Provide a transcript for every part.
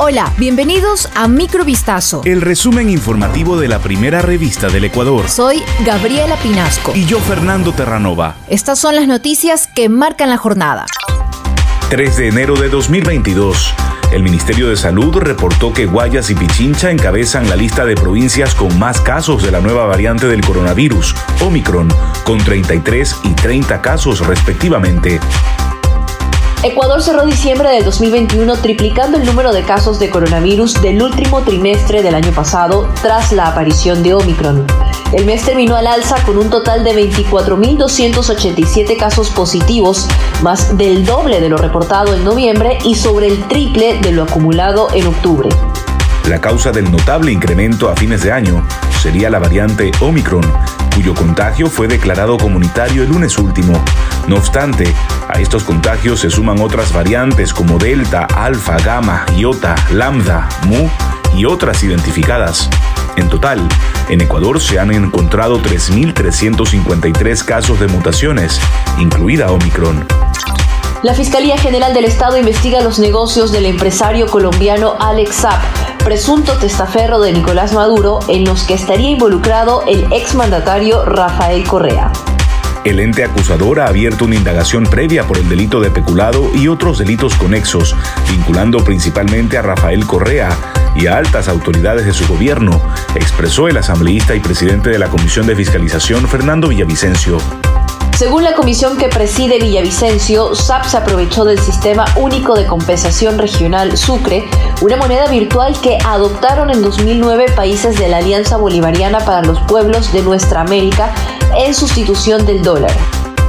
Hola, bienvenidos a Microvistazo. El resumen informativo de la primera revista del Ecuador. Soy Gabriela Pinasco. Y yo, Fernando Terranova. Estas son las noticias que marcan la jornada. 3 de enero de 2022. El Ministerio de Salud reportó que Guayas y Pichincha encabezan la lista de provincias con más casos de la nueva variante del coronavirus, Omicron, con 33 y 30 casos respectivamente. Ecuador cerró diciembre del 2021 triplicando el número de casos de coronavirus del último trimestre del año pasado tras la aparición de Omicron. El mes terminó al alza con un total de 24.287 casos positivos, más del doble de lo reportado en noviembre y sobre el triple de lo acumulado en octubre. La causa del notable incremento a fines de año sería la variante Omicron, cuyo contagio fue declarado comunitario el lunes último. No obstante, a estos contagios se suman otras variantes como Delta, Alfa, Gamma, Iota, Lambda, Mu y otras identificadas. En total, en Ecuador se han encontrado 3.353 casos de mutaciones, incluida Omicron. La Fiscalía General del Estado investiga los negocios del empresario colombiano Alex Zapp, presunto testaferro de Nicolás Maduro, en los que estaría involucrado el exmandatario Rafael Correa. El ente acusador ha abierto una indagación previa por el delito de peculado y otros delitos conexos, vinculando principalmente a Rafael Correa y a altas autoridades de su gobierno, expresó el asambleísta y presidente de la Comisión de Fiscalización, Fernando Villavicencio. Según la comisión que preside Villavicencio, SAP se aprovechó del Sistema Único de Compensación Regional Sucre, una moneda virtual que adoptaron en 2009 países de la Alianza Bolivariana para los Pueblos de Nuestra América en sustitución del dólar.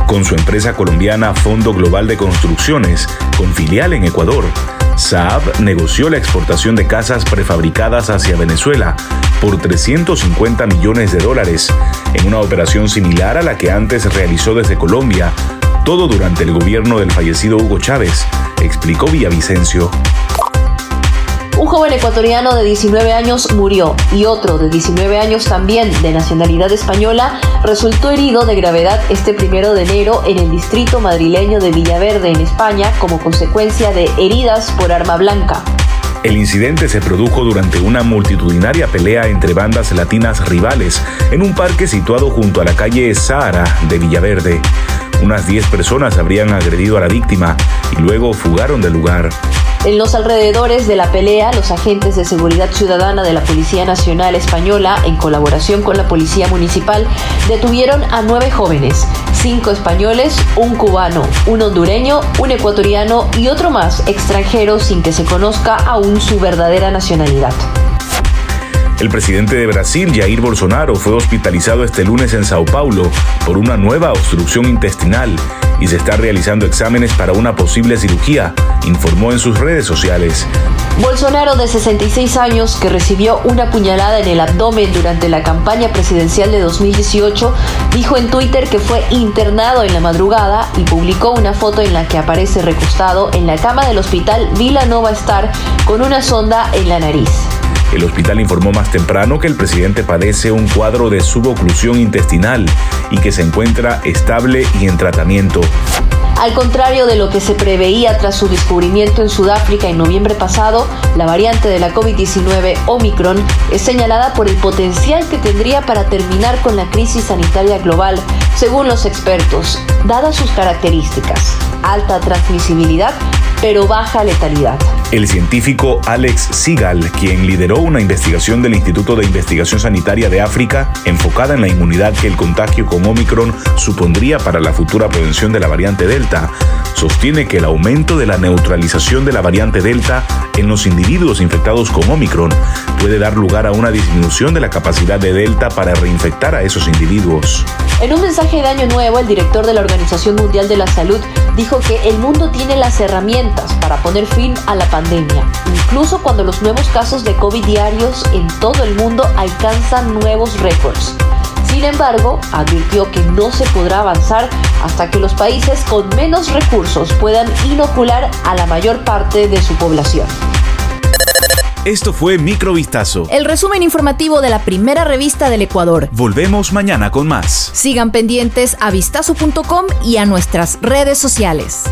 Con su empresa colombiana Fondo Global de Construcciones, con filial en Ecuador, Saab negoció la exportación de casas prefabricadas hacia Venezuela por 350 millones de dólares, en una operación similar a la que antes realizó desde Colombia, todo durante el gobierno del fallecido Hugo Chávez, explicó Villavicencio. Un joven ecuatoriano de 19 años murió y otro de 19 años también de nacionalidad española resultó herido de gravedad este primero de enero en el distrito madrileño de Villaverde, en España, como consecuencia de heridas por arma blanca. El incidente se produjo durante una multitudinaria pelea entre bandas latinas rivales en un parque situado junto a la calle Sahara de Villaverde. Unas 10 personas habrían agredido a la víctima y luego fugaron del lugar. En los alrededores de la pelea, los agentes de seguridad ciudadana de la Policía Nacional Española, en colaboración con la Policía Municipal, detuvieron a nueve jóvenes, cinco españoles, un cubano, un hondureño, un ecuatoriano y otro más extranjero sin que se conozca aún su verdadera nacionalidad. El presidente de Brasil, Jair Bolsonaro, fue hospitalizado este lunes en Sao Paulo por una nueva obstrucción intestinal y se está realizando exámenes para una posible cirugía, informó en sus redes sociales. Bolsonaro, de 66 años, que recibió una puñalada en el abdomen durante la campaña presidencial de 2018, dijo en Twitter que fue internado en la madrugada y publicó una foto en la que aparece recostado en la cama del hospital Vila Nova Star con una sonda en la nariz. El hospital informó más temprano que el presidente padece un cuadro de suboclusión intestinal y que se encuentra estable y en tratamiento. Al contrario de lo que se preveía tras su descubrimiento en Sudáfrica en noviembre pasado, la variante de la COVID-19 Omicron es señalada por el potencial que tendría para terminar con la crisis sanitaria global, según los expertos, dadas sus características, alta transmisibilidad, pero baja letalidad. El científico Alex Sigal, quien lideró una investigación del Instituto de Investigación Sanitaria de África enfocada en la inmunidad que el contagio con Omicron supondría para la futura prevención de la variante Delta, sostiene que el aumento de la neutralización de la variante Delta en los individuos infectados con Omicron puede dar lugar a una disminución de la capacidad de Delta para reinfectar a esos individuos. En un mensaje de Año Nuevo, el director de la Organización Mundial de la Salud dijo que el mundo tiene las herramientas para poner fin a la pandemia, incluso cuando los nuevos casos de COVID diarios en todo el mundo alcanzan nuevos récords. Sin embargo, advirtió que no se podrá avanzar hasta que los países con menos recursos puedan inocular a la mayor parte de su población. Esto fue Microvistazo. El resumen informativo de la primera revista del Ecuador. Volvemos mañana con más. Sigan pendientes a vistazo.com y a nuestras redes sociales.